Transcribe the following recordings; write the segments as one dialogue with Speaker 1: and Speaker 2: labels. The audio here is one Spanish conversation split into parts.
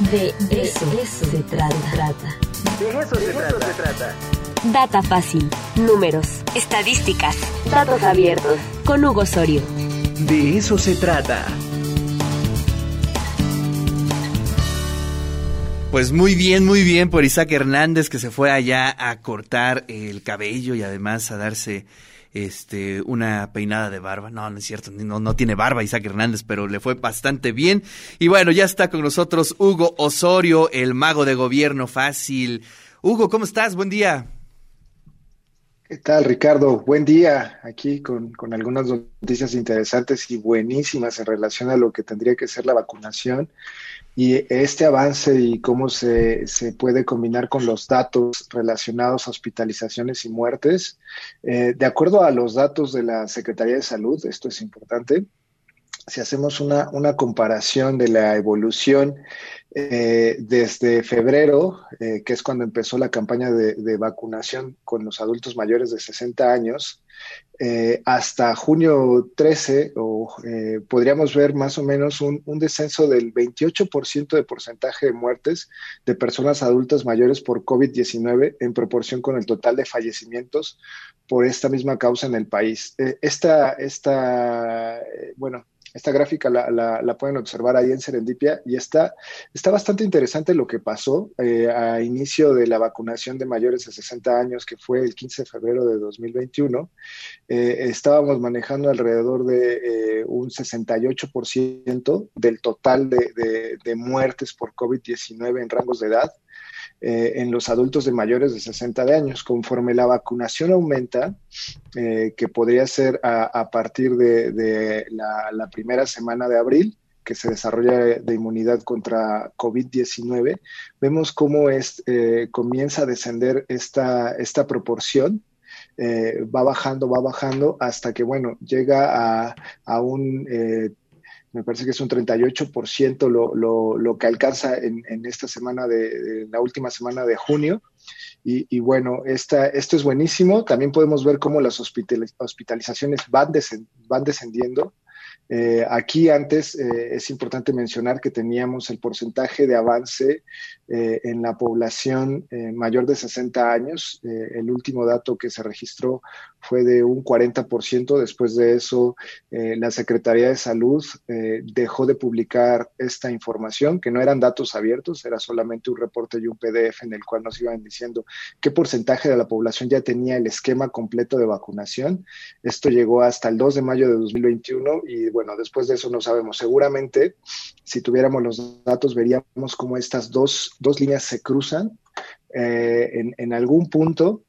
Speaker 1: De eso, se trata.
Speaker 2: De eso, se, trata.
Speaker 1: Data fácil, números, estadísticas, datos abiertos. Con Hugo Osorio.
Speaker 2: De eso se trata.
Speaker 3: Pues muy bien, muy bien por Isaac Hernández que se fue allá a cortar el cabello y además a darse este, una peinada de barba. No, no es cierto, no, no tiene barba Isaac Hernández, pero le fue bastante bien. Y bueno, ya está con nosotros Hugo Osorio, el mago de gobierno fácil. Hugo, ¿cómo estás? Buen día.
Speaker 4: ¿Qué tal, Ricardo? Buen día. Aquí con, con algunas noticias interesantes y buenísimas en relación a lo que tendría que ser la vacunación y este avance y cómo se, se, puede combinar con los datos relacionados a hospitalizaciones y muertes. Eh, de acuerdo a los datos de la Secretaría de Salud, esto es importante, si hacemos una, una comparación de la evolución eh, desde febrero, eh, que es cuando empezó la campaña de, vacunación con los adultos mayores de 60 años, eh, hasta junio 13, o, podríamos ver más o menos un, un descenso del 28% de porcentaje de muertes de personas adultas mayores por COVID-19 en proporción con el total de fallecimientos por esta misma causa en el país. Esta, esta bueno, esta gráfica la, la, la, pueden observar ahí en Serendipia y está, está bastante interesante lo que pasó eh, a inicio de la vacunación de mayores de 60 años, que fue el 15 de febrero de 2021. Eh, estábamos manejando alrededor de eh, un 68% del total de, de, de muertes por COVID-19 en rangos de edad. Eh, en los adultos de mayores de 60 de años. Conforme la vacunación aumenta, eh, que podría ser a, partir de, la, primera semana de abril, que se desarrolla de inmunidad contra COVID-19, vemos cómo es, eh, comienza a descender esta, esta proporción va bajando, va bajando hasta que, bueno, llega a, a un me parece que es un 38% lo, lo, lo que alcanza en, en esta semana de, en la última semana de junio. Y, y bueno, esta, esto es buenísimo. También podemos ver cómo las hospitalizaciones van, van descendiendo. Eh, aquí antes eh, es importante mencionar que teníamos el porcentaje de avance eh, en la población mayor de 60 años. El último dato que se registró fue de un 40%. Después de eso, la Secretaría de Salud dejó de publicar esta información, que no eran datos abiertos, era solamente un reporte y un PDF en el cual nos iban diciendo qué porcentaje de la población ya tenía el esquema completo de vacunación. Esto llegó hasta el 2 de mayo de 2021 y bueno, después de eso no sabemos. Seguramente, si tuviéramos los datos, veríamos cómo estas dos dos líneas se cruzan eh, en, algún punto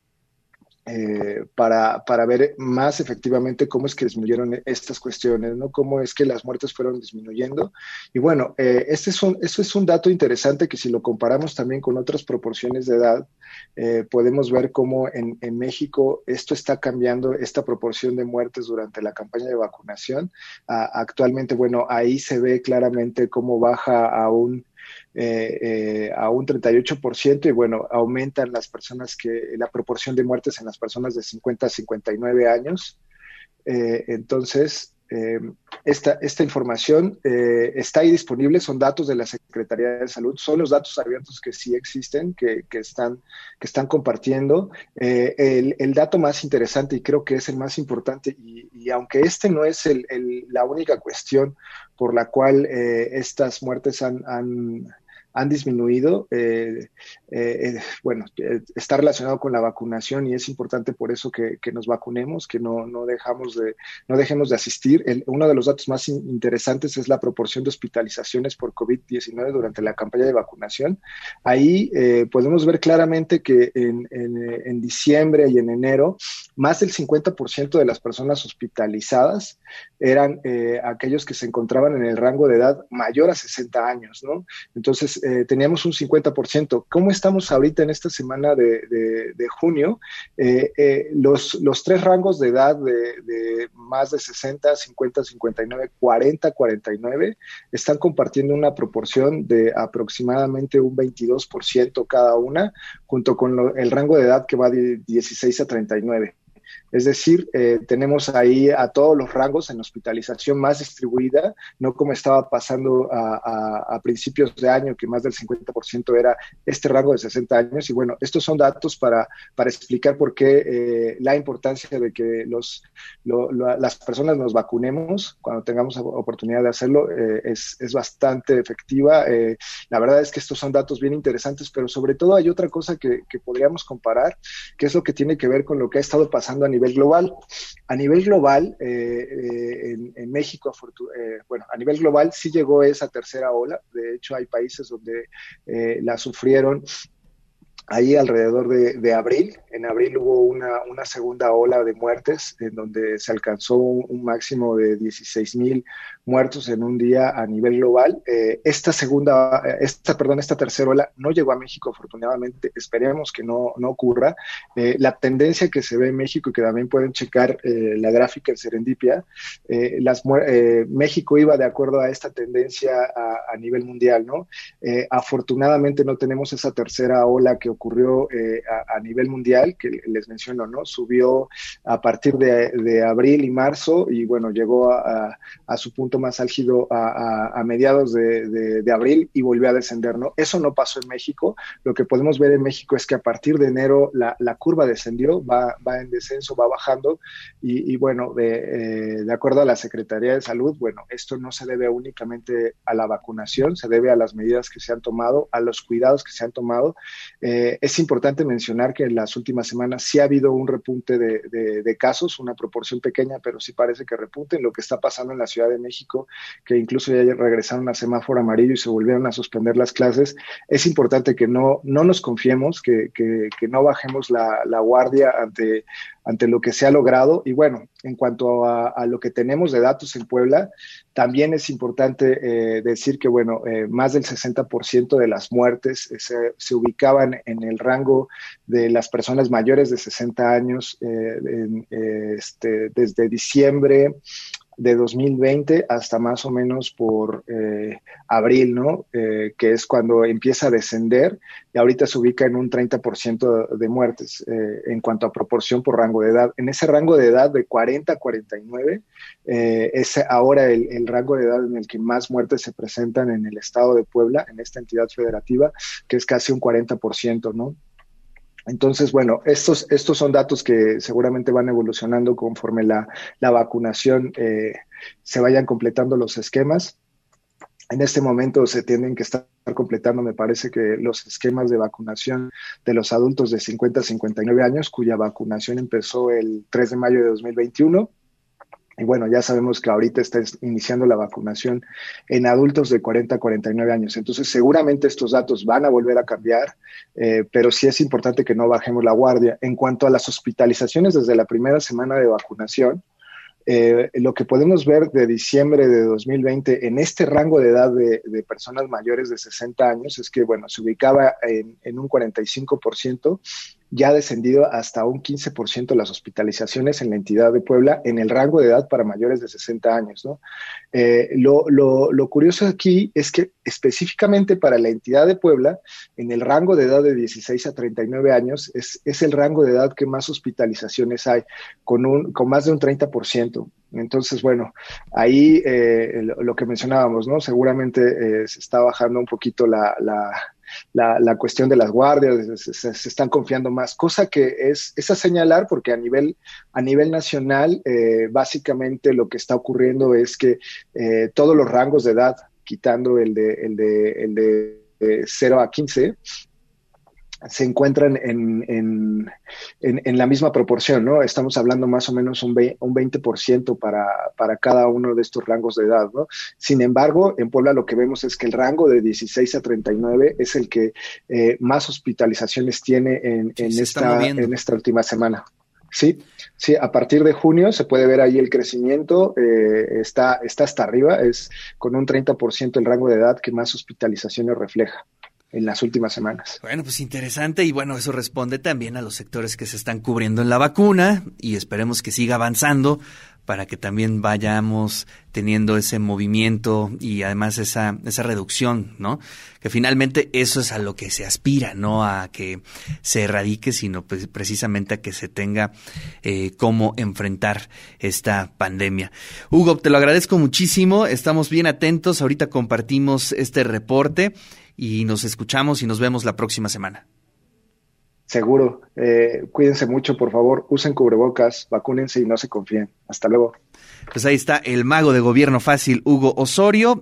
Speaker 4: eh, para, para, ver más efectivamente cómo es que disminuyeron estas cuestiones, ¿no? Cómo es que las muertes fueron disminuyendo. Y bueno, eh, este es un, esto es un dato interesante que si lo comparamos también con otras proporciones de edad, eh, podemos ver cómo en, en, México esto está cambiando, esta proporción de muertes durante la campaña de vacunación. Ah, actualmente, bueno, ahí se ve claramente cómo baja a un eh, eh, a un 38% y bueno, aumentan las personas que, la proporción de muertes en las personas de 50 a 59 años. Eh, entonces, esta, esta, información está ahí disponible, son datos de la Secretaría de Salud, son los datos abiertos que sí existen, que, que están, que están compartiendo. El, el, dato más interesante y creo que es el más importante, y, aunque este no es el, el, la única cuestión por la cual estas muertes han han disminuido. Eh, eh, bueno, eh, está relacionado con la vacunación y es importante por eso que, nos vacunemos, que no, no, dejamos de, no dejemos de asistir. Uno de los datos más in, interesantes es la proporción de hospitalizaciones por COVID-19 durante la campaña de vacunación. Ahí podemos ver claramente que en, en, en, diciembre y en enero, más del 50% de las personas hospitalizadas eran eh, aquellos que se encontraban en el rango de edad mayor a 60 años, ¿no? Entonces, eh, teníamos un 50%. ¿Cómo estamos ahorita en esta semana de, de, de junio? Eh, eh, los, los, tres rangos de edad de, más de 60, 50, 59, 40, 49 están compartiendo una proporción de aproximadamente un 22% cada una, junto con lo, el rango de edad que va de 16 a 39. Es decir, eh, tenemos ahí a todos los rangos en hospitalización más distribuida, no como estaba pasando a, principios de año, que más del 50% era este rango de 60 años. Y bueno, estos son datos para, para explicar por qué eh, la importancia de que los, las personas nos vacunemos cuando tengamos oportunidad de hacerlo eh, es, es, bastante efectiva. la verdad es que estos son datos bien interesantes, pero sobre todo hay otra cosa que, que podríamos comparar, que es lo que tiene que ver con lo que ha estado pasando a nivel global. A nivel global, eh, eh, en, México, eh, bueno, a nivel global sí llegó esa tercera ola. De hecho, hay países donde la sufrieron ahí alrededor de, abril. En abril hubo una, una, segunda ola de muertes en donde se alcanzó un, máximo de 16 mil muertos en un día a nivel global. Eh, esta segunda, esta, perdón, esta tercera ola no llegó a México, afortunadamente. Esperemos que no, no ocurra. Eh, la tendencia que se ve en México y que también pueden checar eh, la gráfica en Serendipia, las, México iba de acuerdo a esta tendencia a, a nivel mundial, ¿no? afortunadamente no tenemos esa tercera ola que ocurrió eh, a, nivel mundial, que les menciono, ¿no? Subió a partir de, abril y marzo y bueno, llegó a, su punto más álgido a, mediados de, abril y volvió a descender, ¿no? Eso no pasó en México. Lo que podemos ver en México es que a partir de enero la, curva descendió, va, va en descenso, va bajando y, bueno, de, eh, de acuerdo a la Secretaría de Salud, bueno, esto no se debe únicamente a la vacunación, se debe a las medidas que se han tomado, a los cuidados que se han tomado. Eh, eh, es importante mencionar que en las últimas semanas sí ha habido un repunte de, casos, una proporción pequeña, pero sí parece que repunte. Lo que está pasando en la Ciudad de México, que incluso ya regresaron a semáforo amarillo y se volvieron a suspender las clases, es importante que no, no nos confiemos, que, no bajemos la, la guardia ante, ante lo que se ha logrado. Y bueno, en cuanto a, lo que tenemos de datos en Puebla, también es importante eh, decir que, bueno, eh, más del 60% de las muertes eh, se, ubicaban en el rango de las personas mayores de 60 años este, desde diciembre de 2020 hasta más o menos por eh, abril, ¿no? Eh, que es cuando empieza a descender y ahorita se ubica en un 30% de muertes eh, en cuanto a proporción por rango de edad. En ese rango de edad de 40 a 49 es ahora el, rango de edad en el que más muertes se presentan en el estado de Puebla, en esta entidad federativa, que es casi un 40%, ¿no? Entonces, bueno, estos, estos son datos que seguramente van evolucionando conforme la, vacunación eh, se vayan completando los esquemas. En este momento se tienen que estar completando, me parece que los esquemas de vacunación de los adultos de 50 a 59 años, cuya vacunación empezó el 3 de mayo de 2021 y bueno, ya sabemos que ahorita está iniciando la vacunación en adultos de 40 a 49 años. Entonces, seguramente estos datos van a volver a cambiar, eh, pero sí es importante que no bajemos la guardia. En cuanto a las hospitalizaciones desde la primera semana de vacunación, eh, lo que podemos ver de diciembre de 2020 en este rango de edad de, personas mayores de 60 años es que, bueno, se ubicaba en, en un 45% ya ha descendido hasta un 15% las hospitalizaciones en la entidad de Puebla en el rango de edad para mayores de 60 años. ¿no? Eh, lo, lo, curioso aquí es que específicamente para la entidad de Puebla, en el rango de edad de 16 a 39 años, es, es el rango de edad que más hospitalizaciones hay, con, un, con más de un 30%. Entonces, bueno, ahí eh, lo, que mencionábamos, ¿no? Seguramente eh, se está bajando un poquito la, cuestión de las guardias, se, están confiando más, cosa que es, es a señalar porque a nivel, a nivel nacional, eh, básicamente lo que está ocurriendo es que todos los rangos de edad, quitando el de, el de, el de 0 a 15, se encuentran en, en, en, la misma proporción, ¿no? Estamos hablando más o menos un, un 20% para, para cada uno de estos rangos de edad, ¿no? Sin embargo, en Puebla lo que vemos es que el rango de 16 a 39 es el que eh, más hospitalizaciones tiene en, en esta, en esta última semana. Sí, sí, a partir de junio se puede ver ahí el crecimiento, eh, está, está hasta arriba, es con un 30% el rango de edad que más hospitalizaciones refleja en las últimas semanas.
Speaker 3: Bueno, pues interesante y bueno, eso responde también a los sectores que se están cubriendo en la vacuna y esperemos que siga avanzando para que también vayamos teniendo ese movimiento y además esa, esa reducción, ¿no? Que finalmente eso es a lo que se aspira, no a que se erradique, sino pues precisamente a que se tenga eh, cómo enfrentar esta pandemia. Hugo, te lo agradezco muchísimo, estamos bien atentos, ahorita compartimos este reporte y nos escuchamos y nos vemos la próxima semana.
Speaker 4: Seguro. Eh, cuídense mucho, por favor. Usen cubrebocas, vacúnense y no se confíen. Hasta luego.
Speaker 3: Pues ahí está el mago de gobierno fácil, Hugo Osorio.